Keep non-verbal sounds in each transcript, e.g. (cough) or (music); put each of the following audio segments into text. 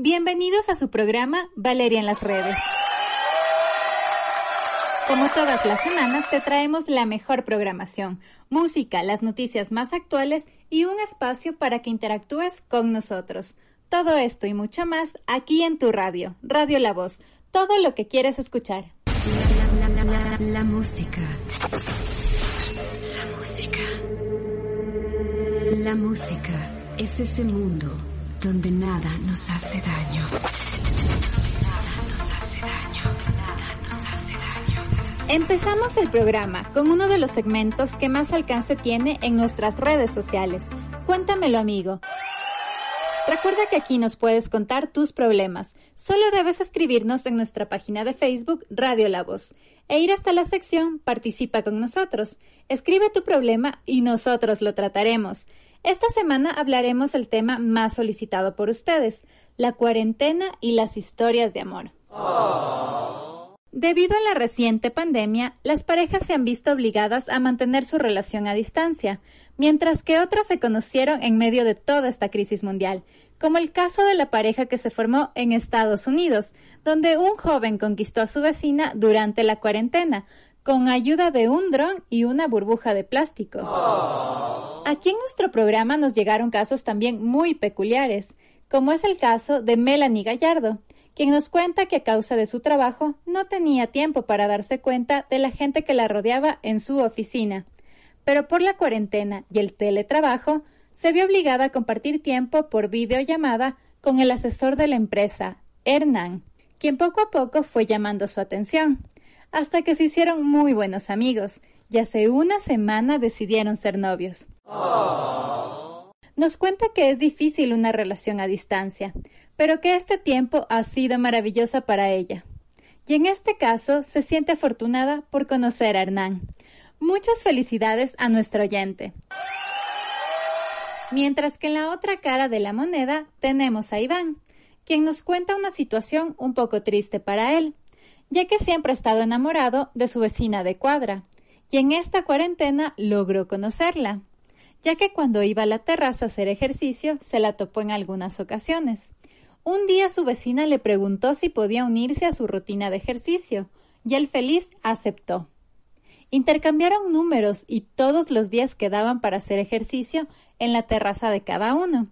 Bienvenidos a su programa Valeria en las redes. Como todas las semanas, te traemos la mejor programación, música, las noticias más actuales y un espacio para que interactúes con nosotros. Todo esto y mucho más aquí en tu radio, Radio La Voz, todo lo que quieres escuchar. La, música. La música. La música es ese mundo donde nada nos hace daño. Nada nos hace daño, nada nos hace daño. Empezamos el programa con uno de los segmentos que más alcance tiene en nuestras redes sociales. Cuéntamelo amigo. Recuerda que aquí nos puedes contar tus problemas. Solo debes escribirnos en nuestra página de Facebook Radio La Voz e ir hasta la sección Participa con nosotros. Escribe tu problema y nosotros lo trataremos. Esta semana hablaremos el tema más solicitado por ustedes, la cuarentena y las historias de amor. Debido a la reciente pandemia, las parejas se han visto obligadas a mantener su relación a distancia, mientras que otras se conocieron en medio de toda esta crisis mundial, como el caso de la pareja que se formó en Estados Unidos, donde un joven conquistó a su vecina durante la cuarentena, con ayuda de un dron y una burbuja de plástico. Aquí en nuestro programa nos llegaron casos también muy peculiares, como es el caso de Melanie Gallardo, quien nos cuenta que a causa de su trabajo no tenía tiempo para darse cuenta de la gente que la rodeaba en su oficina. Pero por la cuarentena y el teletrabajo, se vio obligada a compartir tiempo por videollamada con el asesor de la empresa, Hernán, quien poco a poco fue llamando su atención hasta que se hicieron muy buenos amigos y hace una semana decidieron ser novios. Nos cuenta que es difícil una relación a distancia, pero que este tiempo ha sido maravillosa para ella. Y en este caso se siente afortunada por conocer a Hernán. Muchas felicidades a nuestro oyente. Mientras que en la otra cara de la moneda tenemos a Iván, quien nos cuenta una situación un poco triste para él ya que siempre ha estado enamorado de su vecina de cuadra, y en esta cuarentena logró conocerla, ya que cuando iba a la terraza a hacer ejercicio se la topó en algunas ocasiones. Un día su vecina le preguntó si podía unirse a su rutina de ejercicio, y él feliz aceptó. Intercambiaron números y todos los días quedaban para hacer ejercicio en la terraza de cada uno.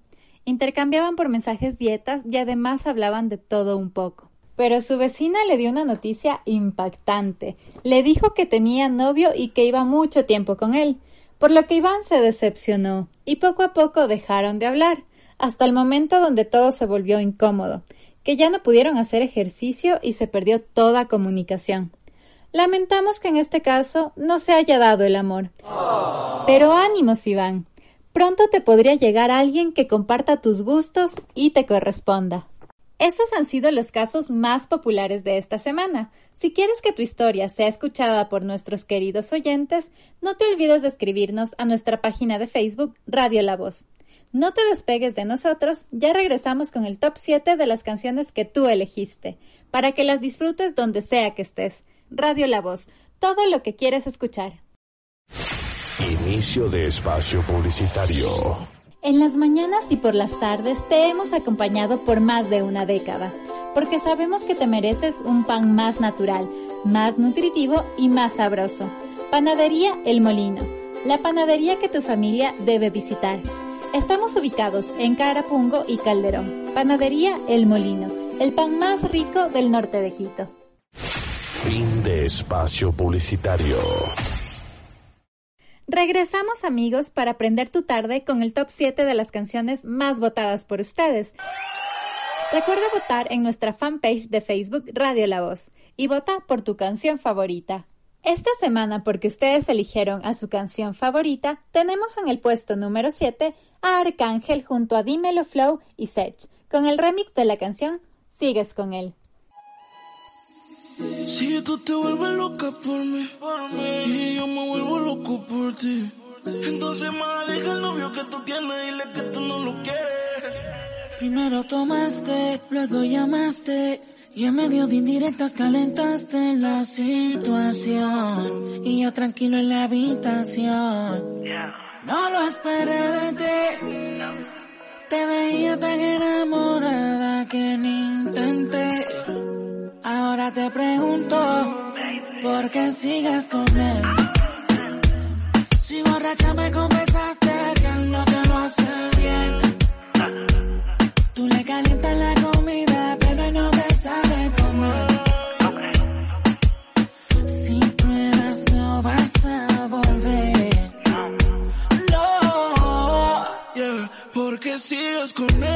Intercambiaban por mensajes dietas y además hablaban de todo un poco. Pero su vecina le dio una noticia impactante. Le dijo que tenía novio y que iba mucho tiempo con él, por lo que Iván se decepcionó y poco a poco dejaron de hablar, hasta el momento donde todo se volvió incómodo, que ya no pudieron hacer ejercicio y se perdió toda comunicación. Lamentamos que en este caso no se haya dado el amor. Pero ánimos, Iván. Pronto te podría llegar alguien que comparta tus gustos y te corresponda. Esos han sido los casos más populares de esta semana. Si quieres que tu historia sea escuchada por nuestros queridos oyentes, no te olvides de escribirnos a nuestra página de Facebook Radio La Voz. No te despegues de nosotros, ya regresamos con el top 7 de las canciones que tú elegiste, para que las disfrutes donde sea que estés. Radio La Voz, todo lo que quieres escuchar. Inicio de espacio publicitario. En las mañanas y por las tardes te hemos acompañado por más de una década, porque sabemos que te mereces un pan más natural, más nutritivo y más sabroso. Panadería El Molino, la panadería que tu familia debe visitar. Estamos ubicados en Carapungo y Calderón. Panadería El Molino, el pan más rico del norte de Quito. Fin de espacio publicitario. Regresamos amigos para aprender tu tarde con el top 7 de las canciones más votadas por ustedes. Recuerda votar en nuestra fanpage de Facebook Radio La Voz y vota por tu canción favorita. Esta semana, porque ustedes eligieron a su canción favorita, tenemos en el puesto número 7 a Arcángel junto a Dímelo Flow y Sech con el remix de la canción Sigues con él. Si tú te vuelves loca por mí, y yo me vuelvo loco por ti, entonces más deja el novio que tú tienes y dile que tú no lo quieres. Primero tomaste, luego llamaste. Y en medio de indirectas calentaste la situación. Y yo tranquilo en la habitación. No lo esperé de ti. Te veía tan enamorada que ni intenté. Ahora te pregunto, ¿por qué sigues con él? Si borracha me confesaste que él no te lo hace bien. Tú le calientas la comida, pero no te sabe comer. Si pruebas no vas a volver. No. Yeah, porque sigues con él.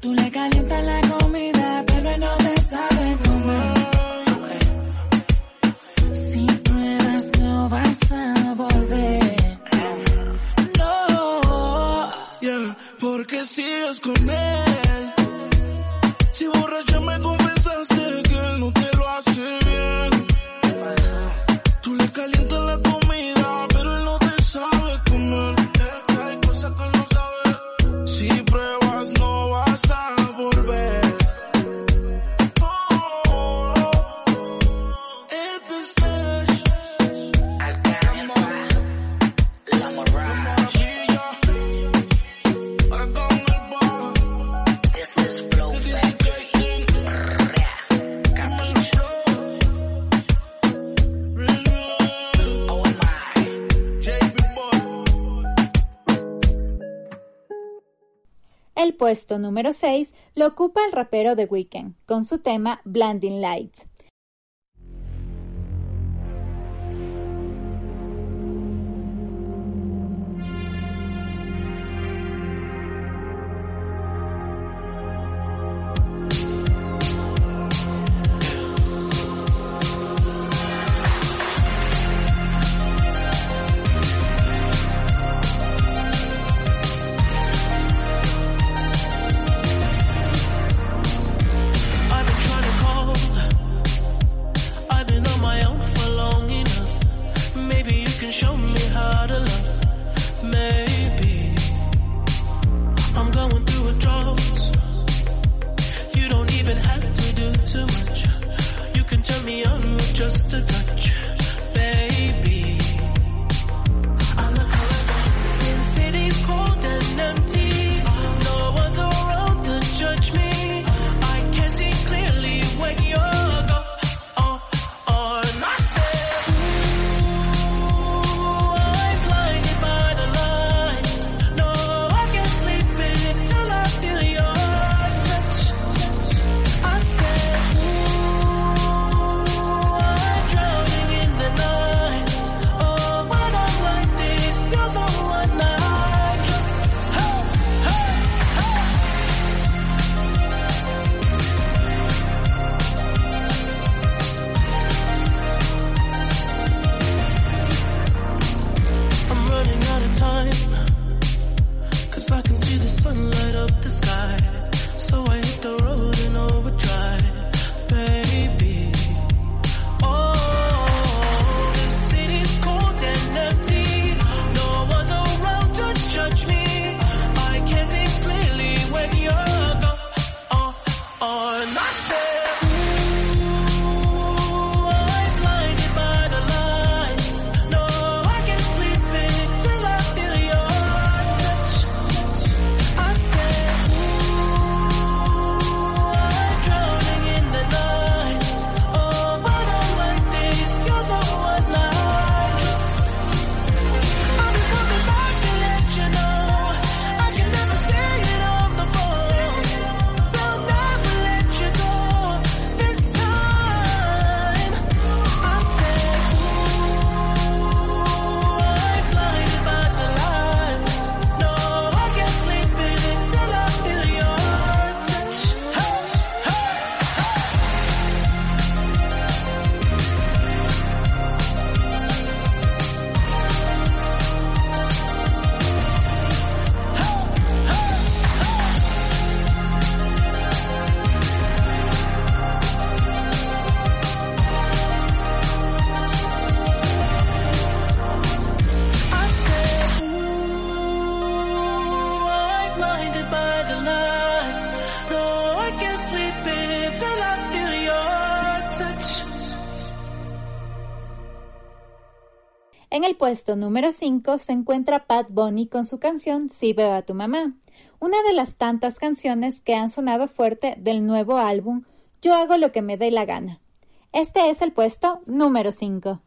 Tú le calientas la comida, pero no te sabe comer. Si pruebas no vas a volver. No. Yeah, porque sigues con él. Puesto número 6 lo ocupa el rapero The Weeknd con su tema Blinding Lights. puesto número 5 se encuentra Pat Bunny con su canción Si veo a tu mamá, una de las tantas canciones que han sonado fuerte del nuevo álbum Yo hago lo que me dé la gana. Este es el puesto número 5.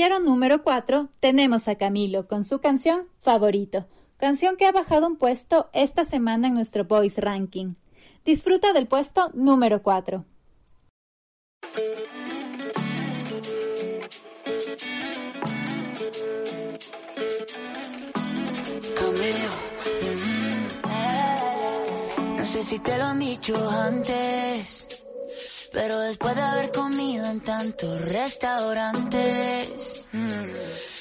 casillero número 4 tenemos a Camilo con su canción Favorito, canción que ha bajado un puesto esta semana en nuestro Voice Ranking. Disfruta del puesto número 4. Mm, no sé si te lo han dicho antes, pero después de haber comido en tantos restaurantes,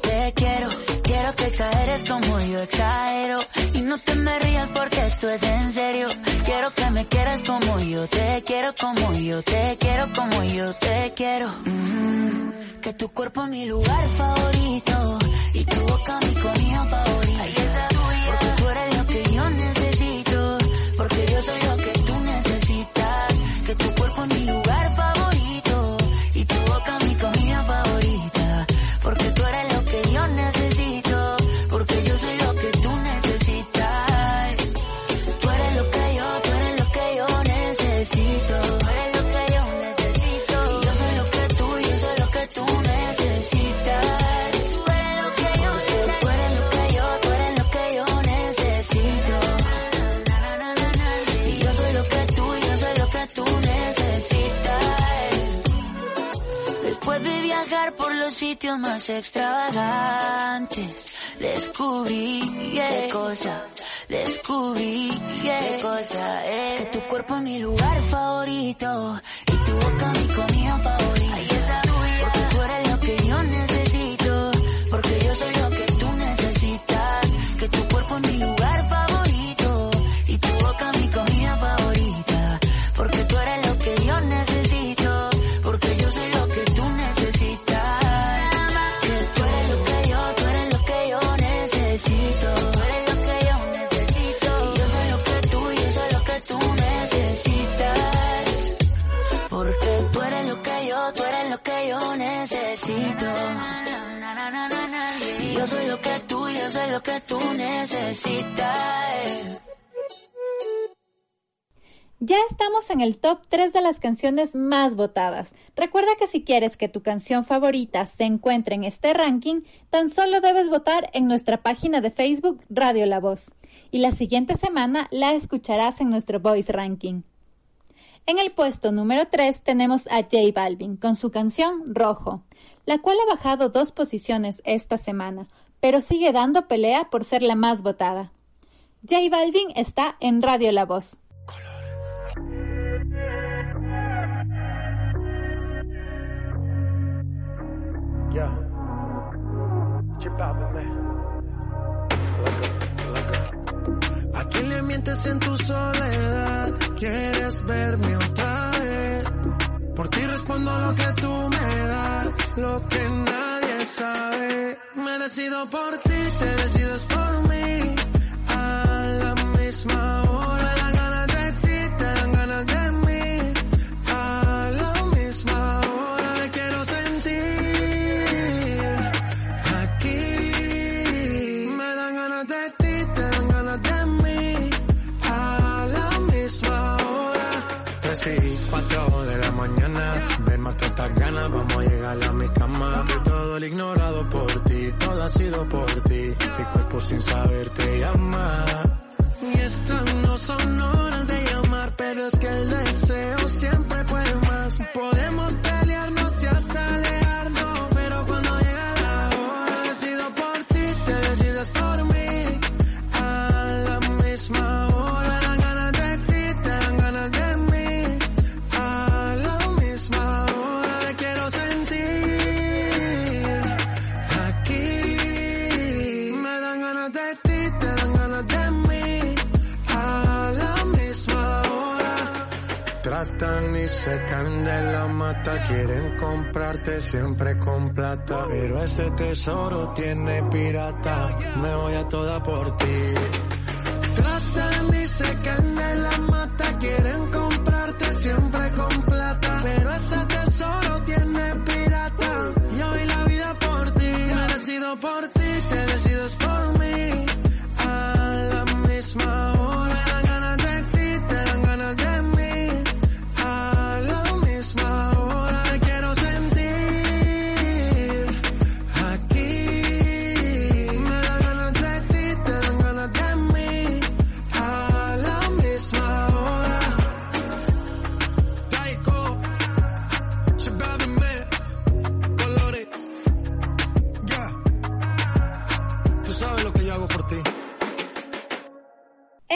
te quiero. Quiero que exageres como yo exagero. Y no te me rías porque esto es en serio. Quiero que me quieras como yo te quiero, como yo te quiero, como yo te quiero. Mm, que tu cuerpo es mi lugar favorito. Y tu boca mi comida favorita. Extravagantes, descubrí qué cosa, descubrí qué cosa es. Que tu cuerpo es mi lugar favorito y tu boca mi comida favorita. Que tú necesitas. Ya estamos en el top 3 de las canciones más votadas. Recuerda que si quieres que tu canción favorita se encuentre en este ranking, tan solo debes votar en nuestra página de Facebook Radio La Voz. Y la siguiente semana la escucharás en nuestro Voice Ranking. En el puesto número 3 tenemos a J Balvin con su canción Rojo, la cual ha bajado dos posiciones esta semana, pero sigue dando pelea por ser la más votada. J Balvin está en Radio La Voz. ¿A quién le mientes en tu soledad? ¿Quieres verme otra vez? Por ti respondo lo que tú me das, lo que nadie Me decido por ti, te decides por mí. El ignorado por ti, todo ha sido por ti. Mi cuerpo sin saber te llama. Y estas no son horas de llamar, pero es que el deseo siempre puede más. Podemos y se caen de la mata. Quieren comprarte siempre con plata. Pero ese tesoro tiene pirata. Me voy a toda por ti. Tratan y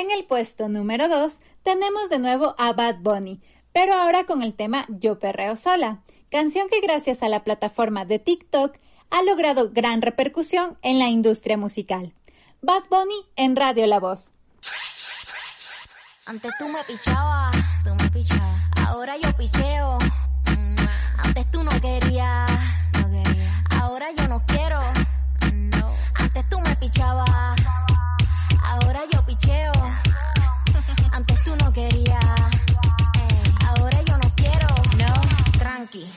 En el puesto número 2 tenemos de nuevo a Bad Bunny, pero ahora con el tema Yo Perreo Sola, canción que gracias a la plataforma de TikTok ha logrado gran repercusión en la industria musical. Bad Bunny en Radio La Voz. Antes tú me pichabas, tú me pichabas. Ahora yo picheo. Mm, Antes tú no querías, no quería. Ahora yo no quiero. No. Antes tú me pichabas.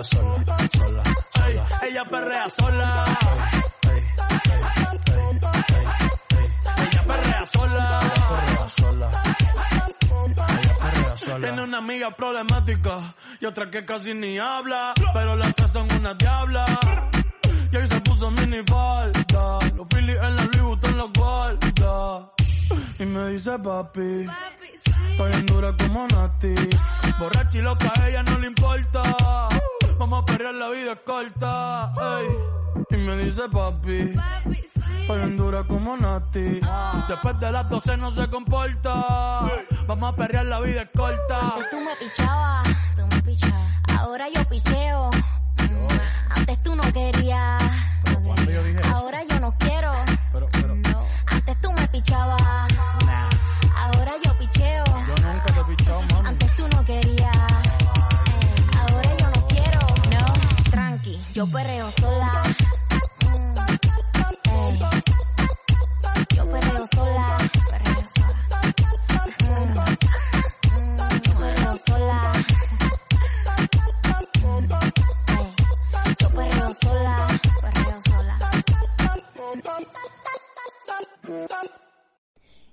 Ella perrea sola. Ey, ella perrea sola. Ella perrea sola. Perrea sola. Tiene una amiga problemática y otra que casi ni habla, pero las tres son una diabla. Y ahí se puso mini falta, los Phillies en la Louis Vuitton los guarda. Y me dice papi, estoy en dura como Nati. Borracha y loca, a ella no le importa. Vamos a perrear, la vida es corta. ey. Y me dice papi, estoy en dura como Nati. Después de las 12 no se comporta. Vamos a perrear, la vida es corta. Antes tú me pichabas, tú me pichabas. Ahora yo picheo. Mm, Antes tú no querías. cuando yo dije eso? Ahora yo no quiero. Pero, pero, No. Antes tú me pichabas. Yo perreo sola. Mm. Yo perreo sola. Perreo sola. Mm, mm, Yo perreo sola. Yo perreo sola. Perreo sola.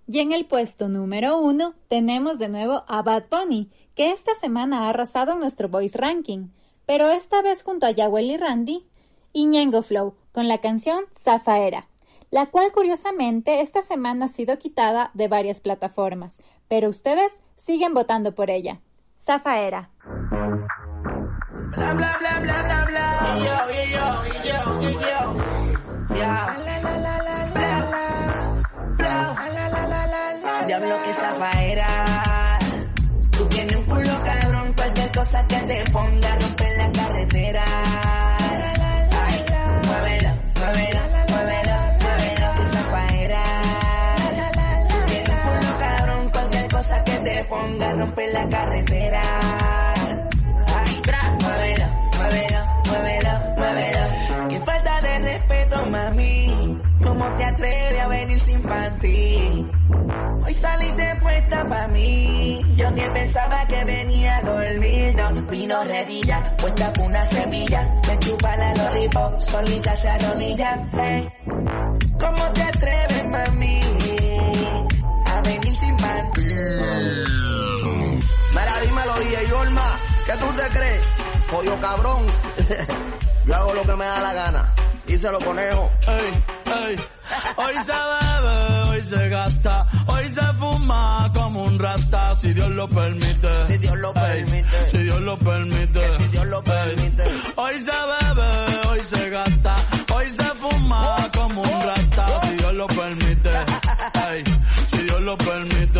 Y en el puesto número 1 tenemos de nuevo a Bad Bunny, que esta semana ha arrasado en nuestro Voice Ranking, pero esta vez junto a Yawel y Randy y Ñengo Flow con la canción Zafaera, la cual curiosamente esta semana ha sido quitada de varias plataformas, pero ustedes siguen votando por ella. Zafaera. Bla bla bla bla bla bla. Yo. La cosa que te ponga a romper la carretera. Ay, muévelo, muévelo, muévelo, muévelo que zafaera. Tú tienes un cabrón, cualquier cosa que te ponga a romper la carretera. Ay, muévelo, muévelo, muévelo, muévelo. Mami. ¿Cómo te atreves a venir sin panty? Hoy saliste puesta pa' mí. Yo ni pensaba que venía a dormir. No, vino redilla, puesta con una semilla. Me chupa la lollipop, solita se arrodilla. Hey. ¿Cómo te atreves, mami? A venir sin panty. Mira, dímelo, DJ Olma, ¿qué tú te crees? Jodido cabrón. (laughs) Yo hago lo que me da la gana. Díselo, conejo. Ey, ey. Hoy se bebe, hoy se gasta, hoy se fuma como un rata, si Dios lo permite. Si Dios lo Ey, permite. si Dios lo permite. Que si Dios lo permite. Hoy se bebe, hoy se gasta, hoy se fuma como un rata, si Dios lo permite. Si Dios lo permite.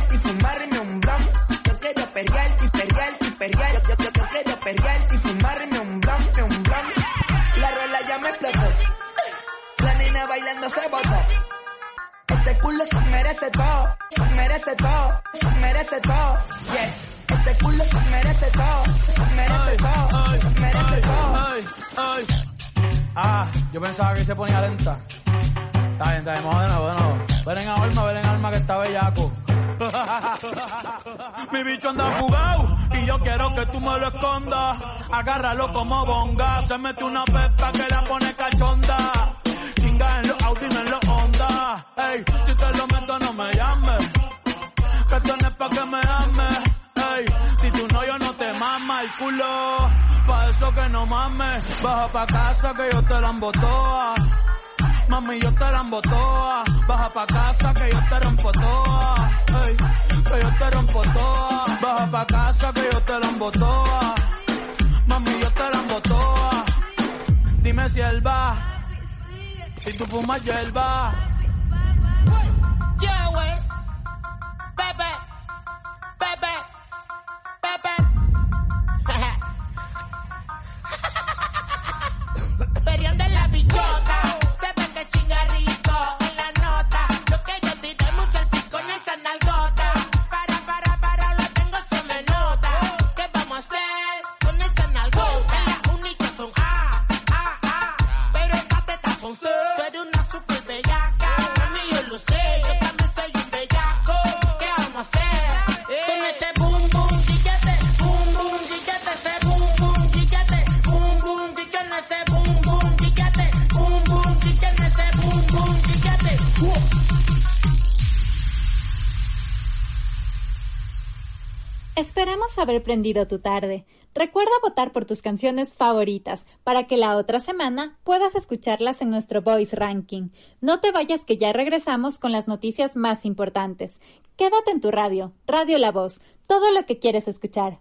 merece todo, se merece todo, se merece todo. Yes. Ese culo se merece todo, se merece todo, se merece todo. Ah, yo pensaba que se ponía lenta. Está bien, está bien, vamos de nuevo, de nuevo. Ven en alma, ven en alma que está bellaco. (laughs) Mi bicho anda jugado y yo quiero que tú me lo escondas. Agárralo como bonga. Se mete una pepa que la pone cachonda. Chinga en los Audi, no en los Ey, si te lo meto, no me llames. Que esto no es pa' que me ames. Ey, si tu novio no te mama el culo, pa' eso que no mames. Baja pa' casa que yo te la embotoa. Mami, yo te la embotoa. Baja pa' casa que yo te rompo toa. Ey, que yo te rompo toa. Baja pa' casa que yo te la embotoa. Mami, yo te la embotoa. Dime si él va. Si tú fumas Yeah, what? Bye, bye, bye, bye. Esperamos haber prendido tu tarde. Recuerda votar por tus canciones favoritas para que la otra semana puedas escucharlas en nuestro Voice Ranking. No te vayas que ya regresamos con las noticias más importantes. Quédate en tu radio, Radio La Voz, todo lo que quieres escuchar.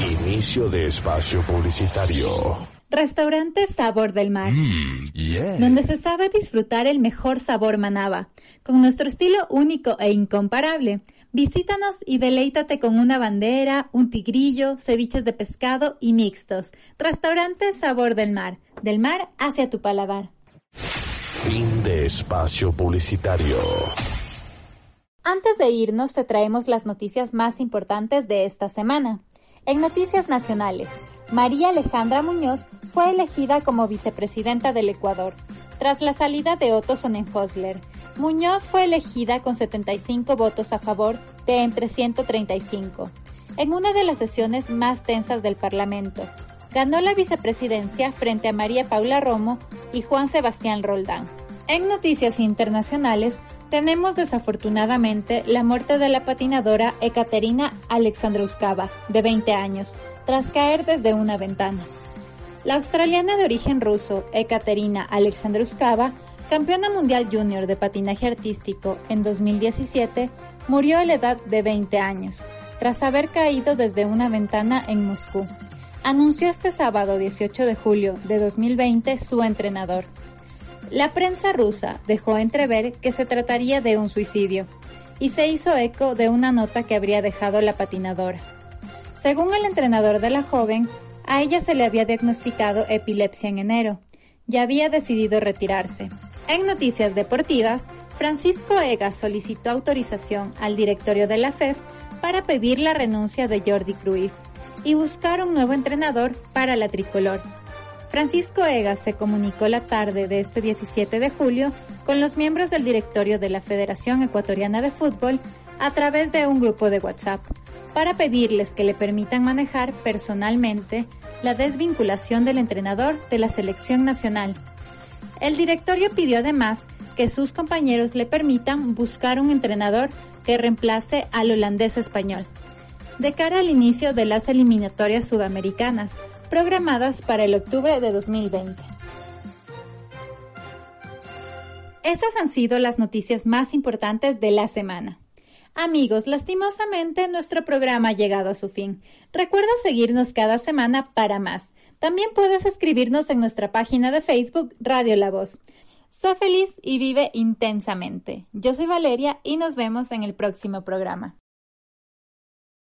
Inicio de espacio publicitario. Restaurante Sabor del Mar, Mm, yeah. donde se sabe disfrutar el mejor sabor manaba, con nuestro estilo único e incomparable. Visítanos y deleítate con una bandera, un tigrillo, ceviches de pescado y mixtos. Restaurante Sabor del Mar, del mar hacia tu paladar. Fin de espacio publicitario. Antes de irnos te traemos las noticias más importantes de esta semana. En noticias nacionales, María Alejandra Muñoz fue elegida como vicepresidenta del Ecuador, tras la salida de Otto Sonnenhosler. Muñoz fue elegida con 75 votos a favor de entre 135, en una de las sesiones más tensas del Parlamento. Ganó la vicepresidencia frente a María Paula Romo y Juan Sebastián Roldán. En noticias internacionales, tenemos desafortunadamente la muerte de la patinadora Ekaterina Alexandrouskava, de 20 años, tras caer desde una ventana. La australiana de origen ruso, Ekaterina Alexandrouskava, campeona mundial junior de patinaje artístico en 2017, murió a la edad de 20 años, tras haber caído desde una ventana en Moscú. Anunció este sábado 18 de julio de 2020 su entrenador. La prensa rusa dejó entrever que se trataría de un suicidio y se hizo eco de una nota que habría dejado la patinadora. Según el entrenador de la joven, a ella se le había diagnosticado epilepsia en enero y había decidido retirarse. En noticias deportivas, Francisco Egas solicitó autorización al directorio de la FEF para pedir la renuncia de Jordi Cruyff y buscar un nuevo entrenador para la tricolor. Francisco Egas se comunicó la tarde de este 17 de julio con los miembros del directorio de la Federación Ecuatoriana de Fútbol a través de un grupo de WhatsApp para pedirles que le permitan manejar personalmente la desvinculación del entrenador de la selección nacional. El directorio pidió además que sus compañeros le permitan buscar un entrenador que reemplace al holandés español, de cara al inicio de las eliminatorias sudamericanas, programadas para el octubre de 2020. Estas han sido las noticias más importantes de la semana. Amigos, lastimosamente nuestro programa ha llegado a su fin. Recuerda seguirnos cada semana para más. También puedes escribirnos en nuestra página de Facebook Radio La Voz. Sé feliz y vive intensamente. Yo soy Valeria y nos vemos en el próximo programa.